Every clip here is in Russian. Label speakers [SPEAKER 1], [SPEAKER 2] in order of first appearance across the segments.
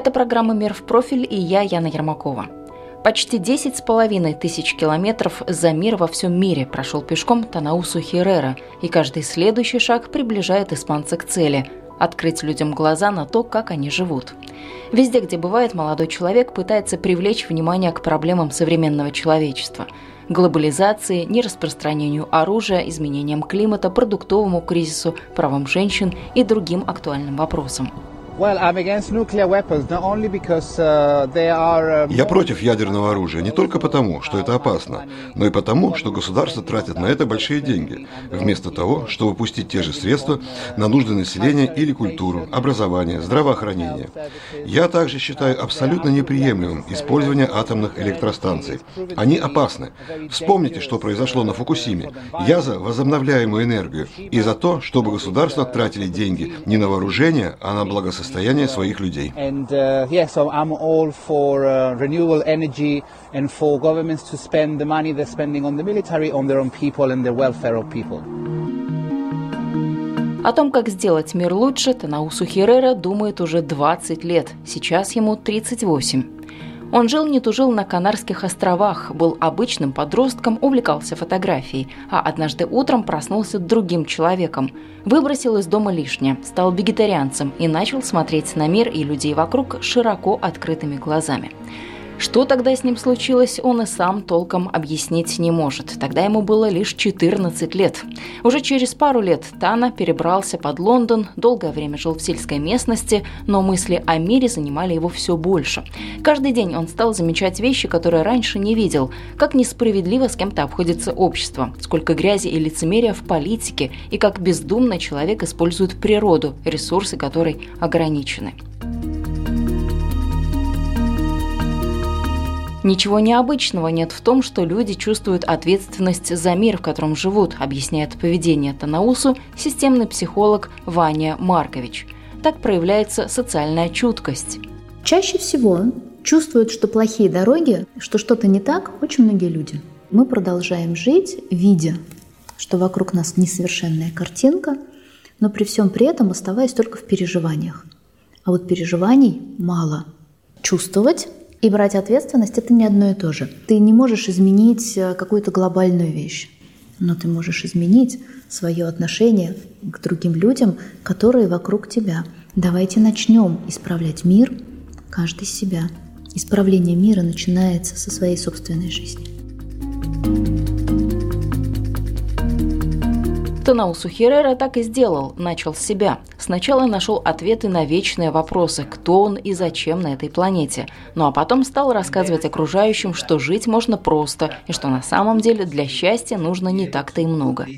[SPEAKER 1] Это программа «Мир в профиль» и я, Яна Ермакова. Почти 10 с половиной тысяч километров за мир во всем мире прошел пешком Танаусу Херера, и каждый следующий шаг приближает испанца к цели – открыть людям глаза на то, как они живут. Везде, где бывает, молодой человек пытается привлечь внимание к проблемам современного человечества – глобализации, нераспространению оружия, изменениям климата, продуктовому кризису, правам женщин и другим актуальным вопросам.
[SPEAKER 2] Я против ядерного оружия не только потому, что это опасно, но и потому, что государство тратит на это большие деньги, вместо того, чтобы пустить те же средства на нужды населения или культуру, образование, здравоохранение. Я также считаю абсолютно неприемлемым использование атомных электростанций. Они опасны. Вспомните, что произошло на Фукусиме. Я за возобновляемую энергию и за то, чтобы государства тратили деньги не на вооружение, а на благосостояние благосостояние своих людей. Uh, uh.
[SPEAKER 1] О том, как сделать мир лучше, Танаусу Херера думает уже 20 лет. Сейчас ему 38. Он жил не тужил на Канарских островах, был обычным подростком, увлекался фотографией, а однажды утром проснулся другим человеком. Выбросил из дома лишнее, стал вегетарианцем и начал смотреть на мир и людей вокруг широко открытыми глазами. Что тогда с ним случилось, он и сам толком объяснить не может. Тогда ему было лишь 14 лет. Уже через пару лет Тана перебрался под Лондон, долгое время жил в сельской местности, но мысли о мире занимали его все больше. Каждый день он стал замечать вещи, которые раньше не видел, как несправедливо с кем-то обходится общество, сколько грязи и лицемерия в политике, и как бездумно человек использует природу, ресурсы которой ограничены. Ничего необычного нет в том, что люди чувствуют ответственность за мир, в котором живут, объясняет поведение Танаусу системный психолог Ваня Маркович. Так проявляется социальная чуткость.
[SPEAKER 3] Чаще всего чувствуют, что плохие дороги, что что-то не так, очень многие люди. Мы продолжаем жить, видя, что вокруг нас несовершенная картинка, но при всем при этом оставаясь только в переживаниях. А вот переживаний мало. Чувствовать и брать ответственность – это не одно и то же. Ты не можешь изменить э, какую-то глобальную вещь, но ты можешь изменить свое отношение к другим людям, которые вокруг тебя. Давайте начнем исправлять мир, каждый себя. Исправление мира начинается со своей собственной жизни.
[SPEAKER 1] Танаусу Херера так и сделал, начал с себя. Сначала нашел ответы на вечные вопросы, кто он и зачем на этой планете. Ну а потом стал рассказывать окружающим, что жить можно просто, и что на самом деле для счастья нужно не так-то и много.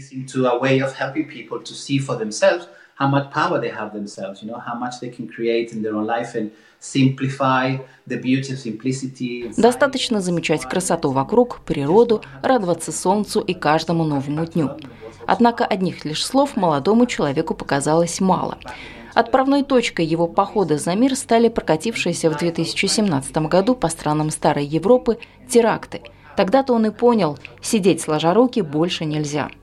[SPEAKER 1] How much power they have themselves, you know, how much they can create in their own life and Достаточно замечать красоту вокруг, природу, радоваться солнцу и каждому новому дню. Однако одних лишь слов молодому человеку показалось мало. Отправной точкой его похода за мир стали прокатившиеся в 2017 году по странам Старой Европы теракты. Тогда-то он и понял, сидеть сложа руки больше нельзя –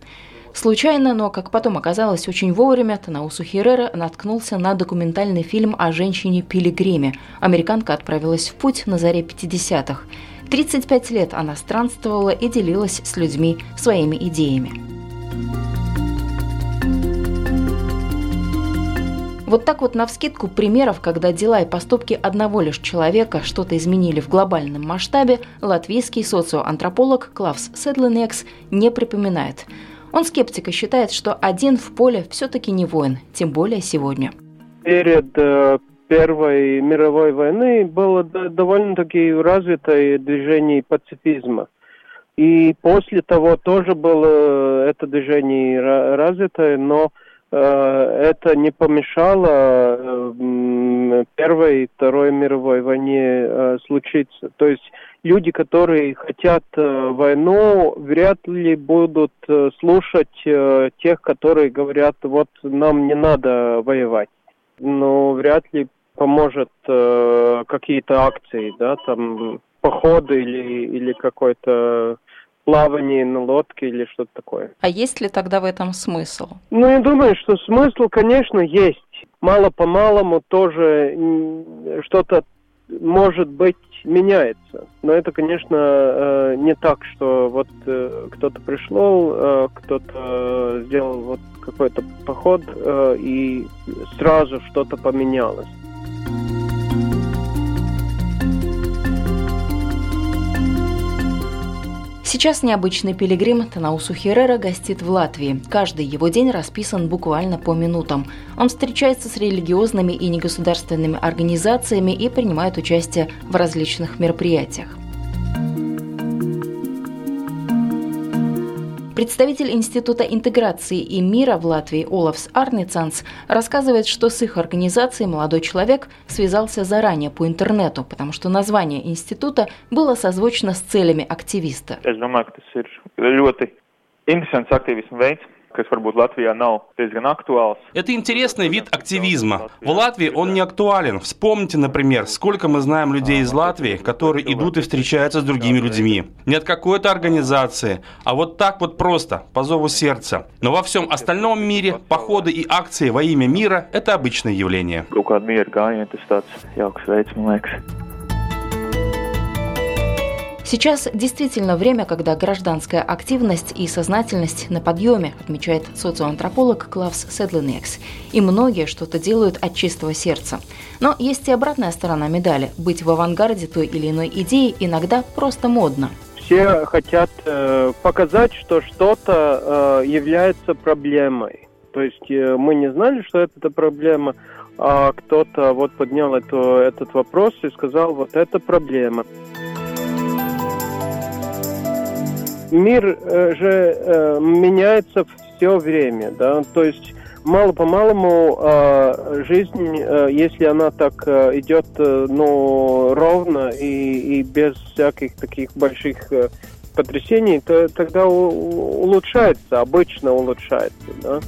[SPEAKER 1] Случайно, но, как потом оказалось, очень вовремя Танаусу Херрера наткнулся на документальный фильм о женщине-пилигриме. Американка отправилась в путь на заре 50-х. 35 лет она странствовала и делилась с людьми своими идеями. Вот так вот навскидку примеров, когда дела и поступки одного лишь человека что-то изменили в глобальном масштабе, латвийский социоантрополог Клавс Седленекс не припоминает – он скептик и считает, что один в поле все-таки не воин, тем более сегодня.
[SPEAKER 4] Перед э, Первой мировой войны было довольно-таки развитое движение пацифизма. И после того тоже было это движение развитое, но э, это не помешало э, Первой и Второй мировой войне э, случится. То есть люди, которые хотят э, войну, вряд ли будут э, слушать э, тех, которые говорят, вот нам не надо воевать. Но вряд ли поможет э, какие-то акции, да, там походы или, или какой-то плавание на лодке или что-то такое.
[SPEAKER 1] А есть ли тогда в этом смысл?
[SPEAKER 4] Ну, я думаю, что смысл, конечно, есть. Мало-помалому тоже что-то, может быть, меняется. Но это, конечно, э, не так, что вот э, кто-то пришел, э, кто-то сделал вот какой-то поход, и сразу что-то поменялось.
[SPEAKER 1] Сейчас необычный пилигрим Танаусу Херера гостит в Латвии. Каждый его день расписан буквально по минутам. Он встречается с религиозными и негосударственными организациями и принимает участие в различных мероприятиях. Представитель Института интеграции и мира в Латвии Олафс Арницанс рассказывает, что с их организацией молодой человек связался заранее по интернету, потому что название института было созвучно с целями активиста.
[SPEAKER 5] Domāju, ka tas ir ļoti interesants
[SPEAKER 6] Это интересный вид активизма. В Латвии он не актуален. Вспомните, например, сколько мы знаем людей из Латвии, которые идут и встречаются с другими людьми. Не от какой-то организации, а вот так вот просто, по зову сердца. Но во всем остальном мире походы и акции во имя мира – это обычное явление.
[SPEAKER 1] Сейчас действительно время, когда гражданская активность и сознательность на подъеме, отмечает социоантрополог Клавс Седленекс. И многие что-то делают от чистого сердца. Но есть и обратная сторона медали. Быть в авангарде той или иной идеи иногда просто модно.
[SPEAKER 4] Все хотят э, показать, что что-то э, является проблемой. То есть э, мы не знали, что это проблема, а кто-то вот поднял эту, этот вопрос и сказал, вот это проблема. Мир э, же э, меняется все время, да, то есть мало-помалому э, жизнь, э, если она так идет, э, ну, ровно и, и без всяких таких больших потрясений, то тогда улучшается, обычно улучшается, да.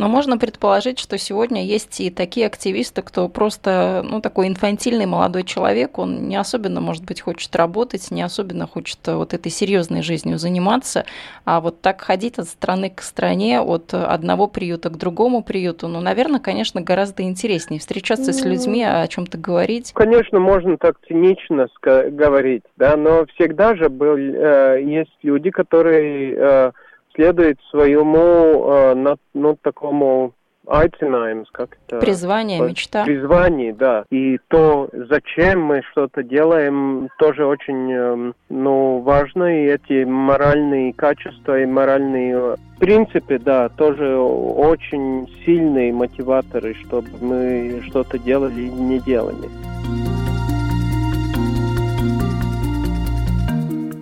[SPEAKER 1] Но можно предположить, что сегодня есть и такие активисты, кто просто, ну, такой инфантильный молодой человек, он не особенно, может быть, хочет работать, не особенно хочет вот этой серьезной жизнью заниматься, а вот так ходить от страны к стране, от одного приюта к другому приюту, ну, наверное, конечно, гораздо интереснее. Встречаться с людьми, о чем-то говорить.
[SPEAKER 4] Конечно, можно так цинично говорить, да, но всегда же был, э, есть люди, которые э, следует своему э, ну, такому aicinājums, как это?
[SPEAKER 1] Призвание, мечта.
[SPEAKER 4] Призвание, да. И то, зачем мы что-то делаем, тоже очень, э, ну, важно. И эти моральные качества и моральные принципы, да, тоже очень сильные мотиваторы, чтобы мы что-то делали и не делали.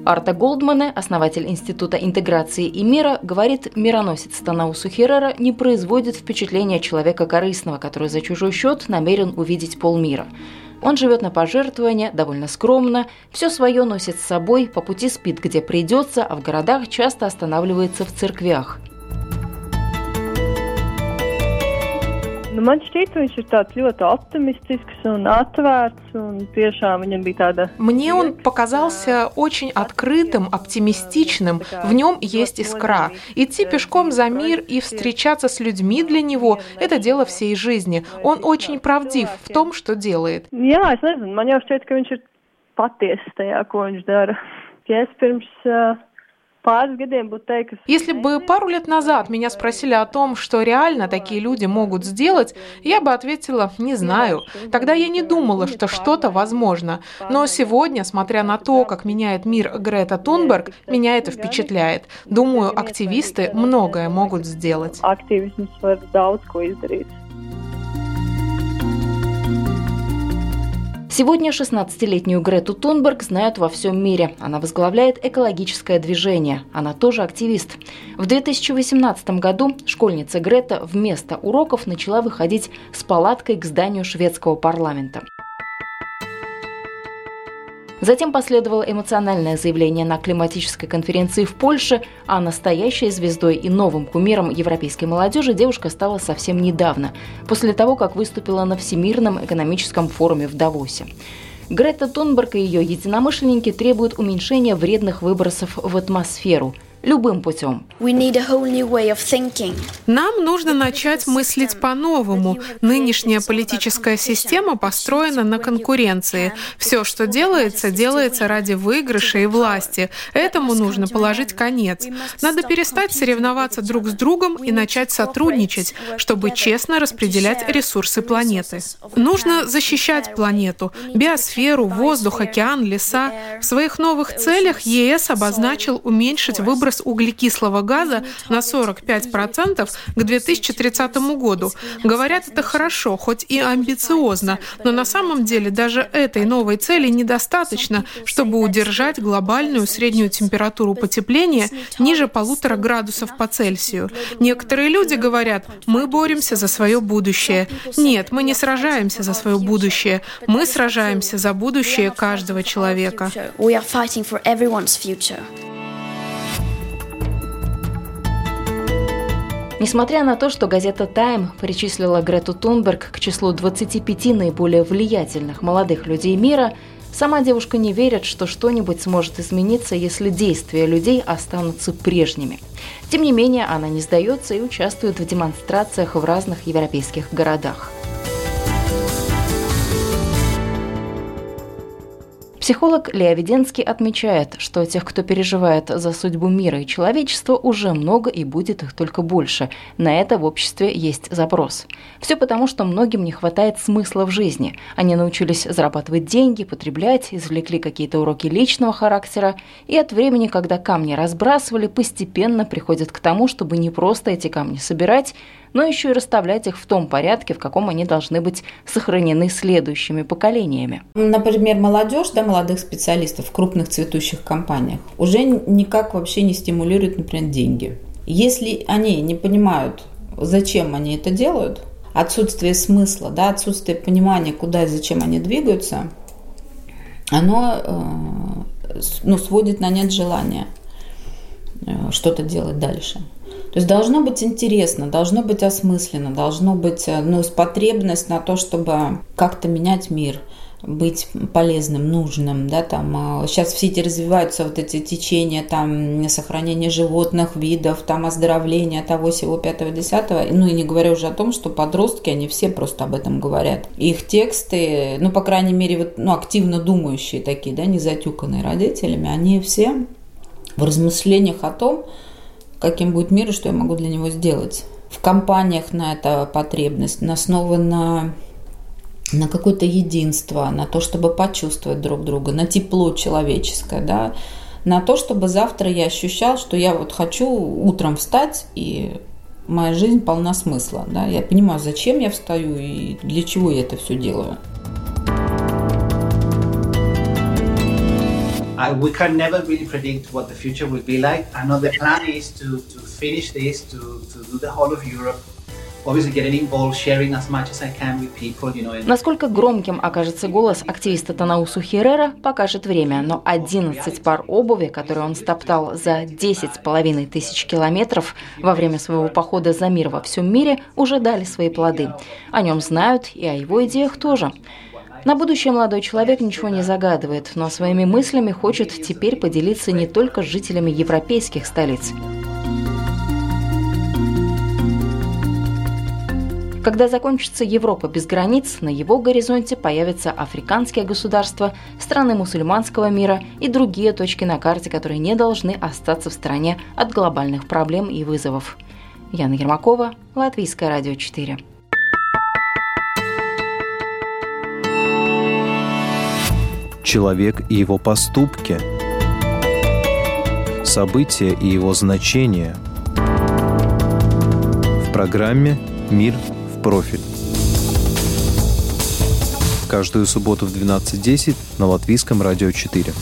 [SPEAKER 1] Арта Голдмане, основатель Института интеграции и мира, говорит, мироносец Танаусу Херера не производит впечатления человека корыстного, который за чужой счет намерен увидеть полмира. Он живет на пожертвования, довольно скромно, все свое носит с собой, по пути спит, где придется, а в городах часто останавливается в церквях.
[SPEAKER 7] Nu, man šķiet, viņš ir tāds ļoti optimistisks un atvērts, un tiešām viņam bija tāda...
[SPEAKER 8] Мне он показался очень открытым, оптимистичным, в нем есть искра. Идти пешком за мир и встречаться с людьми для него – это дело всей жизни. Он очень правдив в том, что делает.
[SPEAKER 7] Jā, es nezinu, man jau šķiet, ka viņš ir patiesa tajā, ko viņš dara. Ja es pirms uh,
[SPEAKER 8] если бы пару лет назад меня спросили о том, что реально такие люди могут сделать, я бы ответила «не знаю». Тогда я не думала, что что-то возможно. Но сегодня, смотря на то, как меняет мир Грета Тунберг, меня это впечатляет. Думаю, активисты многое могут сделать.
[SPEAKER 1] Сегодня 16-летнюю Грету Тунберг знают во всем мире. Она возглавляет экологическое движение. Она тоже активист. В 2018 году школьница Грета вместо уроков начала выходить с палаткой к зданию шведского парламента. Затем последовало эмоциональное заявление на климатической конференции в Польше, а настоящей звездой и новым кумиром европейской молодежи девушка стала совсем недавно, после того, как выступила на Всемирном экономическом форуме в Давосе. Грета Тунберг и ее единомышленники требуют уменьшения вредных выбросов в атмосферу – любым путем.
[SPEAKER 8] Нам нужно начать мыслить по-новому. Нынешняя политическая система построена на конкуренции. Все, что делается, делается ради выигрыша и власти. Этому нужно положить конец. Надо перестать соревноваться друг с другом и начать сотрудничать, чтобы честно распределять ресурсы планеты. Нужно защищать планету, биосферу, воздух, океан, леса. В своих новых целях ЕС обозначил уменьшить выброс выброс углекислого газа на 45% к 2030 году. Говорят, это хорошо, хоть и амбициозно, но на самом деле даже этой новой цели недостаточно, чтобы удержать глобальную среднюю температуру потепления ниже полутора градусов по Цельсию. Некоторые люди говорят, мы боремся за свое будущее. Нет, мы не сражаемся за свое будущее, мы сражаемся за будущее каждого человека.
[SPEAKER 1] Несмотря на то, что газета «Тайм» причислила Грету Тунберг к числу 25 наиболее влиятельных молодых людей мира, сама девушка не верит, что что-нибудь сможет измениться, если действия людей останутся прежними. Тем не менее, она не сдается и участвует в демонстрациях в разных европейских городах. Психолог Лео Веденский отмечает, что тех, кто переживает за судьбу мира и человечества, уже много и будет их только больше. На это в обществе есть запрос. Все потому, что многим не хватает смысла в жизни. Они научились зарабатывать деньги, потреблять, извлекли какие-то уроки личного характера, и от времени, когда камни разбрасывали, постепенно приходят к тому, чтобы не просто эти камни собирать, но еще и расставлять их в том порядке, в каком они должны быть сохранены следующими поколениями.
[SPEAKER 9] Например, молодежь, да, молодых специалистов в крупных цветущих компаниях уже никак вообще не стимулирует, например, деньги. Если они не понимают, зачем они это делают, отсутствие смысла, да, отсутствие понимания, куда и зачем они двигаются, оно э, ну, сводит на нет желания э, что-то делать дальше. То есть должно быть интересно, должно быть осмысленно, должно быть э, ну, потребность на то, чтобы как-то менять мир быть полезным, нужным, да, там сейчас все эти развиваются вот эти течения там сохранения животных, видов, там оздоровления того всего пятого десятого, ну и не говоря уже о том, что подростки, они все просто об этом говорят. Их тексты, ну по крайней мере вот, ну активно думающие такие, да, не затюканные родителями, они все в размышлениях о том, каким будет мир и что я могу для него сделать. В компаниях на это потребность, на основа на на какое-то единство, на то, чтобы почувствовать друг друга, на тепло человеческое, да, на то, чтобы завтра я ощущал, что я вот хочу утром встать и моя жизнь полна смысла, да, я понимаю, зачем я встаю и для чего я это все делаю.
[SPEAKER 10] I, we can never really predict what the future will be like. I know the plan is to, to finish this, to, to do the whole of Europe.
[SPEAKER 1] Насколько громким окажется голос активиста Танаусу Херера, покажет время, но 11 пар обуви, которые он стоптал за 10 с половиной тысяч километров во время своего похода за мир во всем мире, уже дали свои плоды. О нем знают и о его идеях тоже. На будущее молодой человек ничего не загадывает, но своими мыслями хочет теперь поделиться не только с жителями европейских столиц. Когда закончится Европа без границ, на его горизонте появятся африканские государства, страны мусульманского мира и другие точки на карте, которые не должны остаться в стороне от глобальных проблем и вызовов. Яна Ермакова, Латвийское радио 4.
[SPEAKER 11] Человек и его поступки, события и его значения. В программе «Мир в профиль». каждую субботу в 12.10 на Латвийском радио 4.